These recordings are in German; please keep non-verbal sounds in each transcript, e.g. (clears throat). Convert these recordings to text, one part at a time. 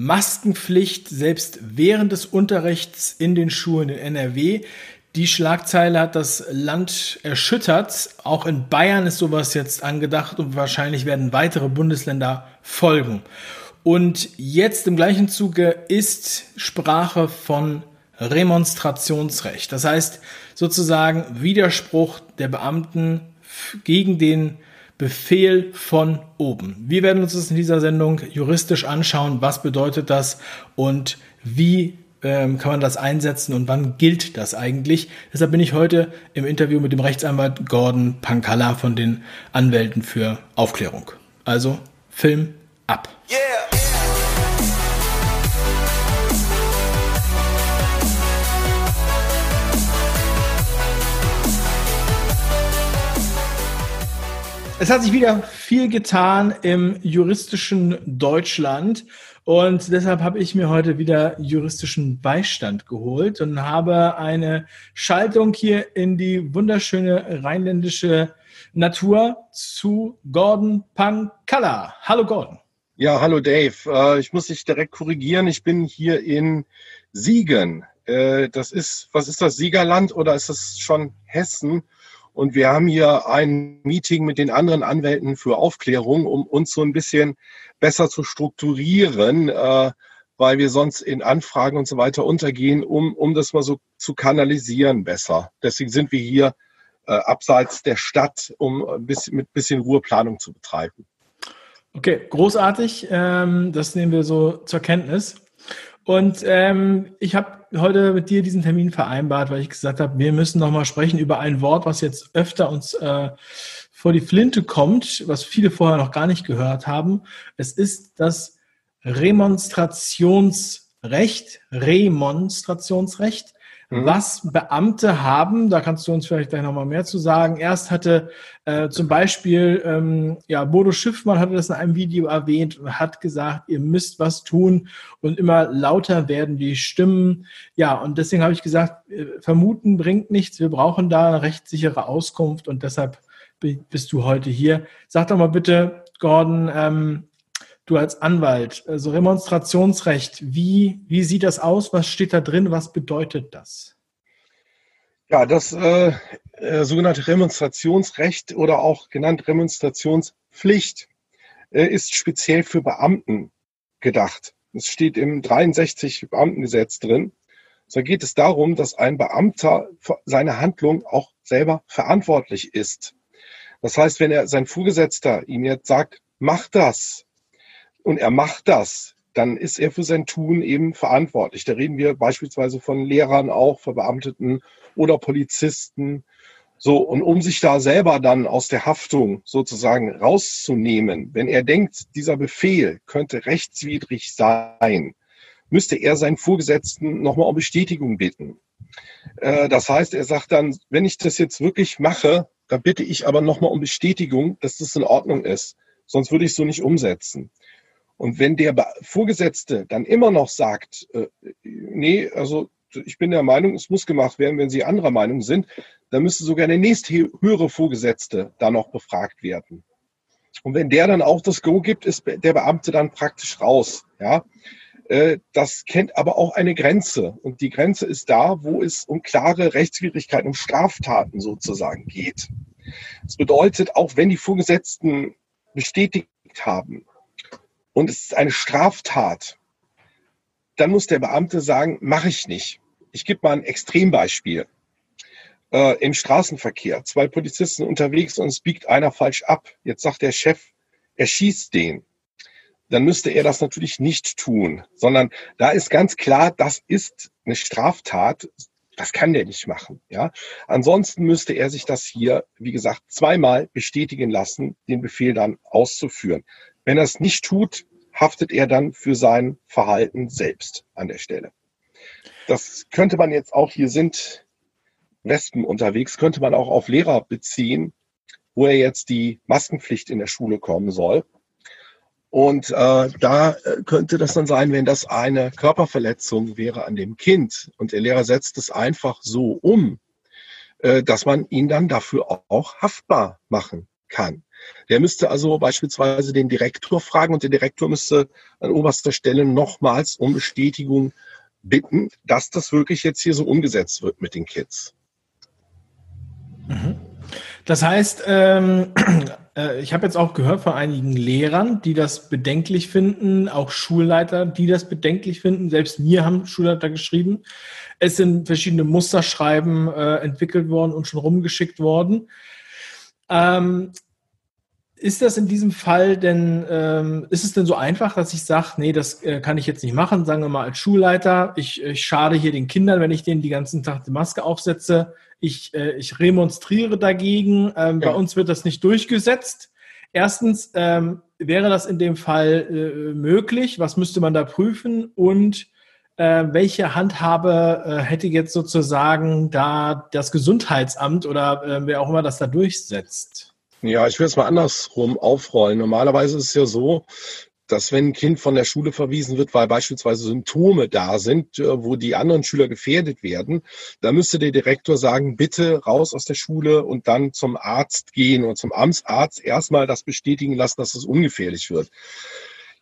Maskenpflicht selbst während des Unterrichts in den Schulen in NRW. Die Schlagzeile hat das Land erschüttert. Auch in Bayern ist sowas jetzt angedacht und wahrscheinlich werden weitere Bundesländer folgen. Und jetzt im gleichen Zuge ist Sprache von Remonstrationsrecht. Das heißt sozusagen Widerspruch der Beamten gegen den Befehl von oben. Wir werden uns das in dieser Sendung juristisch anschauen. Was bedeutet das und wie ähm, kann man das einsetzen und wann gilt das eigentlich? Deshalb bin ich heute im Interview mit dem Rechtsanwalt Gordon Pankalla von den Anwälten für Aufklärung. Also Film ab. Yeah. Es hat sich wieder viel getan im juristischen Deutschland. Und deshalb habe ich mir heute wieder juristischen Beistand geholt und habe eine Schaltung hier in die wunderschöne rheinländische Natur zu Gordon Pankalla. Hallo Gordon. Ja, hallo Dave. Äh, ich muss dich direkt korrigieren. Ich bin hier in Siegen. Äh, das ist, was ist das, Siegerland oder ist das schon Hessen? Und wir haben hier ein Meeting mit den anderen Anwälten für Aufklärung, um uns so ein bisschen besser zu strukturieren, äh, weil wir sonst in Anfragen und so weiter untergehen, um, um das mal so zu kanalisieren besser. Deswegen sind wir hier äh, abseits der Stadt, um ein bisschen, mit bisschen Ruheplanung zu betreiben. Okay, großartig. Ähm, das nehmen wir so zur Kenntnis. Und ähm, ich habe heute mit dir diesen Termin vereinbart, weil ich gesagt habe, wir müssen nochmal sprechen über ein Wort, was jetzt öfter uns äh, vor die Flinte kommt, was viele vorher noch gar nicht gehört haben. Es ist das Remonstrationsrecht, Remonstrationsrecht. Mhm. Was Beamte haben, da kannst du uns vielleicht gleich nochmal mehr zu sagen. Erst hatte äh, zum Beispiel, ähm, ja, Bodo Schiffmann hatte das in einem Video erwähnt und hat gesagt, ihr müsst was tun und immer lauter werden die Stimmen. Ja, und deswegen habe ich gesagt, äh, vermuten bringt nichts. Wir brauchen da eine rechtssichere Auskunft und deshalb bist du heute hier. Sag doch mal bitte, Gordon, ähm, du als Anwalt, also Remonstrationsrecht, wie, wie sieht das aus? Was steht da drin? Was bedeutet das? Ja, das äh, äh, sogenannte Remonstrationsrecht oder auch genannt Remonstrationspflicht äh, ist speziell für Beamten gedacht. Es steht im 63 Beamtengesetz drin. So geht es darum, dass ein Beamter für seine Handlung auch selber verantwortlich ist. Das heißt, wenn er sein Vorgesetzter ihm jetzt sagt, mach das, und er macht das, dann ist er für sein Tun eben verantwortlich. Da reden wir beispielsweise von Lehrern auch, Verbeamteten oder Polizisten. So, und um sich da selber dann aus der Haftung sozusagen rauszunehmen, wenn er denkt, dieser Befehl könnte rechtswidrig sein, müsste er seinen Vorgesetzten nochmal um Bestätigung bitten. Äh, das heißt, er sagt dann, wenn ich das jetzt wirklich mache, dann bitte ich aber nochmal um Bestätigung, dass das in Ordnung ist. Sonst würde ich es so nicht umsetzen. Und wenn der Vorgesetzte dann immer noch sagt, äh, nee, also ich bin der Meinung, es muss gemacht werden, wenn Sie anderer Meinung sind, dann müsste sogar der nächste höhere Vorgesetzte da noch befragt werden. Und wenn der dann auch das Go gibt, ist der Beamte dann praktisch raus. Ja, äh, das kennt aber auch eine Grenze. Und die Grenze ist da, wo es um klare Rechtswidrigkeiten, um Straftaten sozusagen geht. Das bedeutet, auch wenn die Vorgesetzten bestätigt haben, und es ist eine Straftat, dann muss der Beamte sagen, mache ich nicht. Ich gebe mal ein Extrembeispiel. Äh, Im Straßenverkehr, zwei Polizisten unterwegs und es biegt einer falsch ab. Jetzt sagt der Chef, er schießt den. Dann müsste er das natürlich nicht tun, sondern da ist ganz klar, das ist eine Straftat. Das kann der nicht machen. Ja, ansonsten müsste er sich das hier, wie gesagt, zweimal bestätigen lassen, den Befehl dann auszuführen. Wenn er es nicht tut, haftet er dann für sein Verhalten selbst an der Stelle. Das könnte man jetzt auch, hier sind Wespen unterwegs, könnte man auch auf Lehrer beziehen, wo er jetzt die Maskenpflicht in der Schule kommen soll. Und äh, da äh, könnte das dann sein, wenn das eine Körperverletzung wäre an dem Kind und der Lehrer setzt es einfach so um, äh, dass man ihn dann dafür auch haftbar machen kann. Der müsste also beispielsweise den Direktor fragen und der Direktor müsste an oberster Stelle nochmals um Bestätigung bitten, dass das wirklich jetzt hier so umgesetzt wird mit den Kids. Mhm. Das heißt, ähm, (clears throat) äh, ich habe jetzt auch gehört von einigen Lehrern, die das bedenklich finden, auch Schulleiter, die das bedenklich finden. Selbst mir haben Schulleiter geschrieben. Es sind verschiedene Musterschreiben äh, entwickelt worden und schon rumgeschickt worden. Ähm, ist das in diesem Fall denn, ähm, ist es denn so einfach, dass ich sage, nee, das äh, kann ich jetzt nicht machen, sagen wir mal als Schulleiter, ich, ich schade hier den Kindern, wenn ich denen die ganzen Tag die Maske aufsetze, ich, äh, ich remonstriere dagegen, ähm, ja. bei uns wird das nicht durchgesetzt. Erstens, ähm, wäre das in dem Fall äh, möglich? Was müsste man da prüfen? Und äh, welche Handhabe äh, hätte jetzt sozusagen da das Gesundheitsamt oder äh, wer auch immer das da durchsetzt? Ja, ich will es mal andersrum aufrollen. Normalerweise ist es ja so, dass wenn ein Kind von der Schule verwiesen wird, weil beispielsweise Symptome da sind, äh, wo die anderen Schüler gefährdet werden, da müsste der Direktor sagen, bitte raus aus der Schule und dann zum Arzt gehen oder zum Amtsarzt erstmal das bestätigen lassen, dass es ungefährlich wird.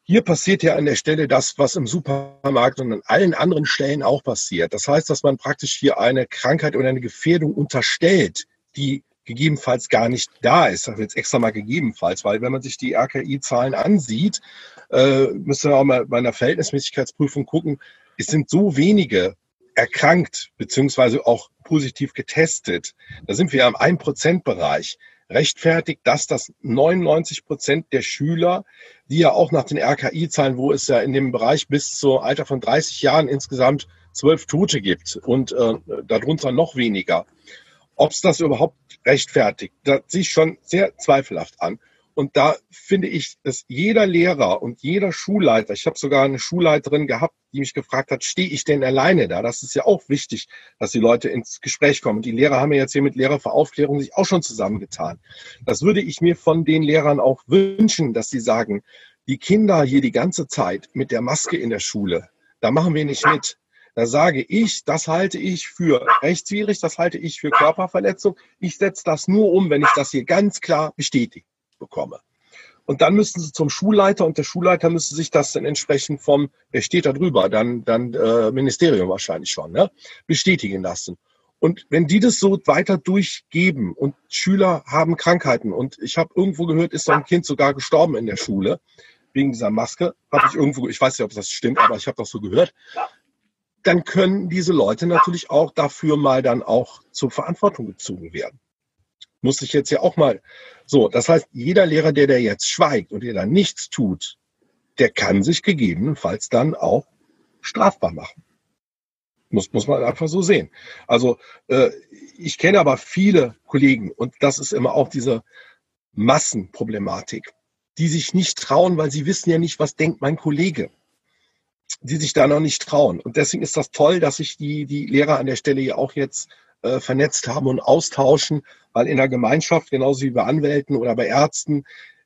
Hier passiert ja an der Stelle das, was im Supermarkt und an allen anderen Stellen auch passiert. Das heißt, dass man praktisch hier eine Krankheit oder eine Gefährdung unterstellt, die gegebenenfalls gar nicht da ist. Ich sage jetzt extra mal gegebenenfalls, weil wenn man sich die RKI-Zahlen ansieht, äh, müsste man auch mal bei einer Verhältnismäßigkeitsprüfung gucken, es sind so wenige erkrankt beziehungsweise auch positiv getestet. Da sind wir ja im 1%-Bereich. Rechtfertigt das, dass 99 Prozent der Schüler, die ja auch nach den RKI-Zahlen, wo es ja in dem Bereich bis zum Alter von 30 Jahren insgesamt zwölf Tote gibt und äh, darunter noch weniger, ob es das überhaupt rechtfertigt, das sich schon sehr zweifelhaft an. Und da finde ich, dass jeder Lehrer und jeder Schulleiter, ich habe sogar eine Schulleiterin gehabt, die mich gefragt hat, stehe ich denn alleine da? Das ist ja auch wichtig, dass die Leute ins Gespräch kommen. Die Lehrer haben ja jetzt hier mit Lehrer für Aufklärung sich auch schon zusammengetan. Das würde ich mir von den Lehrern auch wünschen, dass sie sagen, die Kinder hier die ganze Zeit mit der Maske in der Schule, da machen wir nicht mit. Da sage ich, das halte ich für rechtswidrig, das halte ich für Körperverletzung. Ich setze das nur um, wenn ich das hier ganz klar bestätigt bekomme. Und dann müssten sie zum Schulleiter und der Schulleiter müsste sich das dann entsprechend vom, wer steht da drüber, dann, dann äh, Ministerium wahrscheinlich schon, ne, bestätigen lassen. Und wenn die das so weiter durchgeben und Schüler haben Krankheiten und ich habe irgendwo gehört, ist so ein Kind sogar gestorben in der Schule wegen dieser Maske, habe ich irgendwo, ich weiß nicht, ob das stimmt, aber ich habe das so gehört dann können diese Leute natürlich auch dafür mal dann auch zur Verantwortung gezogen werden. Muss ich jetzt ja auch mal so. Das heißt, jeder Lehrer, der da jetzt schweigt und der da nichts tut, der kann sich gegebenenfalls dann auch strafbar machen. Muss, muss man einfach so sehen. Also äh, ich kenne aber viele Kollegen und das ist immer auch diese Massenproblematik, die sich nicht trauen, weil sie wissen ja nicht, was denkt mein Kollege die sich da noch nicht trauen. Und deswegen ist das toll, dass sich die, die Lehrer an der Stelle ja auch jetzt äh, vernetzt haben und austauschen, weil in der Gemeinschaft, genauso wie bei Anwälten oder bei Ärzten,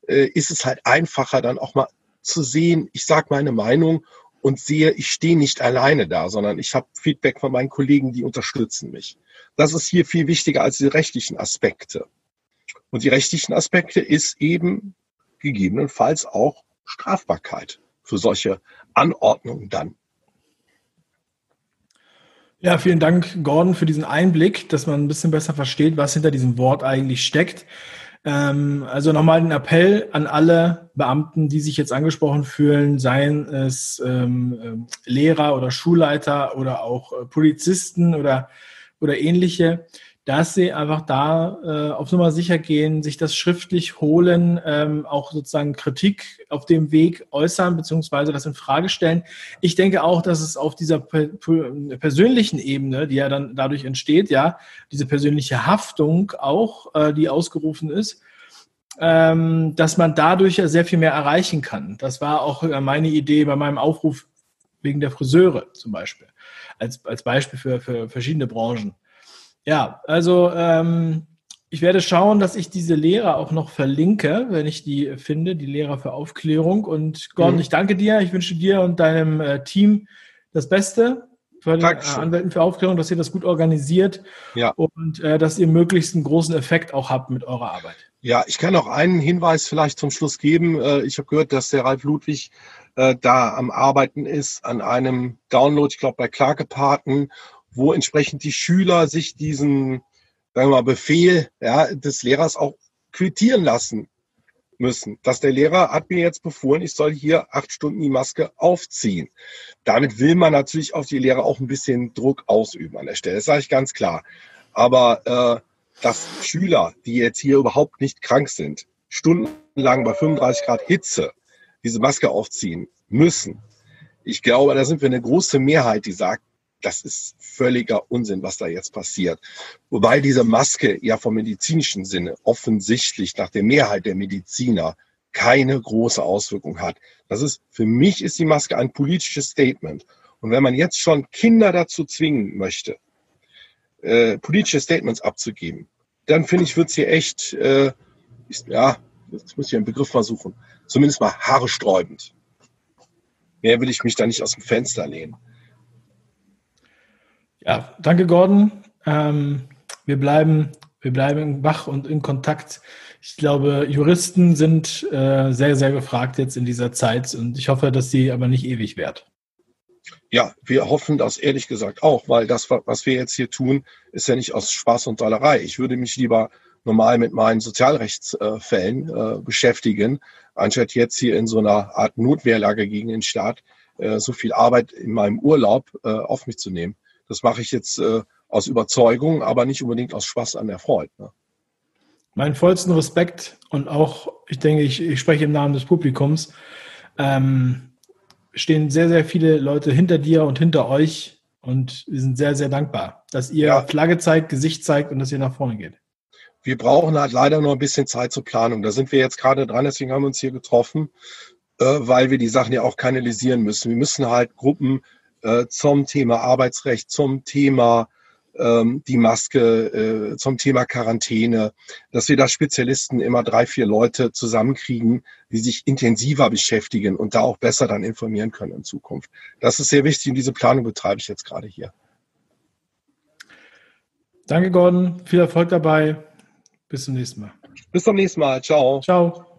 äh, ist es halt einfacher, dann auch mal zu sehen, ich sage meine Meinung und sehe, ich stehe nicht alleine da, sondern ich habe Feedback von meinen Kollegen, die unterstützen mich. Das ist hier viel wichtiger als die rechtlichen Aspekte. Und die rechtlichen Aspekte ist eben gegebenenfalls auch Strafbarkeit für solche Anordnungen dann. Ja, vielen Dank, Gordon, für diesen Einblick, dass man ein bisschen besser versteht, was hinter diesem Wort eigentlich steckt. Ähm, also nochmal ein Appell an alle Beamten, die sich jetzt angesprochen fühlen, seien es ähm, ähm Lehrer oder Schulleiter oder auch äh, Polizisten oder, oder ähnliche dass sie einfach da äh, auf Nummer sicher gehen, sich das schriftlich holen, ähm, auch sozusagen Kritik auf dem Weg äußern, beziehungsweise das in Frage stellen. Ich denke auch, dass es auf dieser per persönlichen Ebene, die ja dann dadurch entsteht, ja, diese persönliche Haftung auch, äh, die ausgerufen ist, ähm, dass man dadurch ja sehr viel mehr erreichen kann. Das war auch äh, meine Idee bei meinem Aufruf wegen der Friseure zum Beispiel, als, als Beispiel für, für verschiedene Branchen. Ja, also ähm, ich werde schauen, dass ich diese Lehrer auch noch verlinke, wenn ich die finde, die Lehrer für Aufklärung. Und Gordon, mhm. ich danke dir. Ich wünsche dir und deinem äh, Team das Beste. für den äh, Anwälten für Aufklärung, dass ihr das gut organisiert ja. und äh, dass ihr möglichst einen großen Effekt auch habt mit eurer Arbeit. Ja, ich kann auch einen Hinweis vielleicht zum Schluss geben. Äh, ich habe gehört, dass der Ralf Ludwig äh, da am Arbeiten ist an einem Download, ich glaube bei Klagepaten, wo entsprechend die Schüler sich diesen sagen wir mal, Befehl ja, des Lehrers auch quittieren lassen müssen. Dass der Lehrer hat mir jetzt befohlen, ich soll hier acht Stunden die Maske aufziehen. Damit will man natürlich auf die Lehrer auch ein bisschen Druck ausüben an der Stelle. Das sage ich ganz klar. Aber äh, dass Schüler, die jetzt hier überhaupt nicht krank sind, stundenlang bei 35 Grad Hitze diese Maske aufziehen müssen. Ich glaube, da sind wir eine große Mehrheit, die sagt, das ist völliger Unsinn, was da jetzt passiert. Wobei diese Maske ja vom medizinischen Sinne offensichtlich nach der Mehrheit der Mediziner keine große Auswirkung hat. Das ist, für mich ist die Maske ein politisches Statement. Und wenn man jetzt schon Kinder dazu zwingen möchte, äh, politische Statements abzugeben, dann finde ich, wird es hier echt, äh, ist, ja, jetzt muss ich einen Begriff mal suchen, zumindest mal haaresträubend. Mehr will ich mich da nicht aus dem Fenster lehnen. Ja, danke Gordon. Ähm, wir bleiben, wir bleiben wach und in Kontakt. Ich glaube, Juristen sind äh, sehr, sehr gefragt jetzt in dieser Zeit und ich hoffe, dass sie aber nicht ewig wird. Ja, wir hoffen das ehrlich gesagt auch, weil das, was wir jetzt hier tun, ist ja nicht aus Spaß und Dollerei. Ich würde mich lieber normal mit meinen Sozialrechtsfällen äh, beschäftigen, anstatt jetzt hier in so einer Art Notwehrlage gegen den Staat äh, so viel Arbeit in meinem Urlaub äh, auf mich zu nehmen. Das mache ich jetzt äh, aus Überzeugung, aber nicht unbedingt aus Spaß an der Freude. Ne? Meinen vollsten Respekt und auch, ich denke, ich, ich spreche im Namen des Publikums, ähm, stehen sehr, sehr viele Leute hinter dir und hinter euch und wir sind sehr, sehr dankbar, dass ihr ja. Flagge zeigt, Gesicht zeigt und dass ihr nach vorne geht. Wir brauchen halt leider noch ein bisschen Zeit zur Planung. Da sind wir jetzt gerade dran, deswegen haben wir uns hier getroffen, äh, weil wir die Sachen ja auch kanalisieren müssen. Wir müssen halt Gruppen äh, zum Thema Arbeitsrecht, zum Thema ähm, die Maske, äh, zum Thema Quarantäne, dass wir da Spezialisten immer drei, vier Leute zusammenkriegen, die sich intensiver beschäftigen und da auch besser dann informieren können in Zukunft. Das ist sehr wichtig und diese Planung betreibe ich jetzt gerade hier. Danke, Gordon. Viel Erfolg dabei. Bis zum nächsten Mal. Bis zum nächsten Mal. Ciao. Ciao.